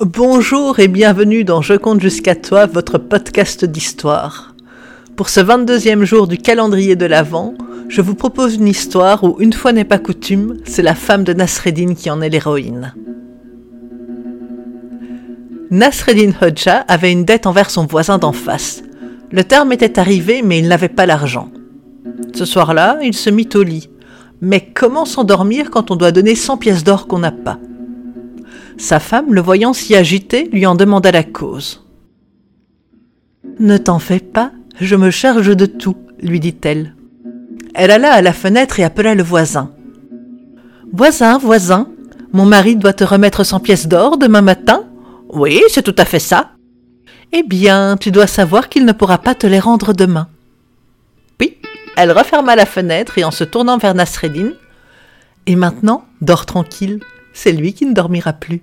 Bonjour et bienvenue dans Je compte jusqu'à toi, votre podcast d'histoire. Pour ce 22e jour du calendrier de l'Avent, je vous propose une histoire où, une fois n'est pas coutume, c'est la femme de Nasreddin qui en est l'héroïne. Nasreddin Hodja avait une dette envers son voisin d'en face. Le terme était arrivé, mais il n'avait pas l'argent. Ce soir-là, il se mit au lit. Mais comment s'endormir quand on doit donner 100 pièces d'or qu'on n'a pas? Sa femme, le voyant si agité, lui en demanda la cause. Ne t'en fais pas, je me charge de tout, lui dit-elle. Elle alla à la fenêtre et appela le voisin. Voisin, voisin, mon mari doit te remettre 100 pièces d'or demain matin Oui, c'est tout à fait ça. Eh bien, tu dois savoir qu'il ne pourra pas te les rendre demain. Puis, elle referma la fenêtre et en se tournant vers Nasreddin, Et maintenant, dors tranquille, c'est lui qui ne dormira plus.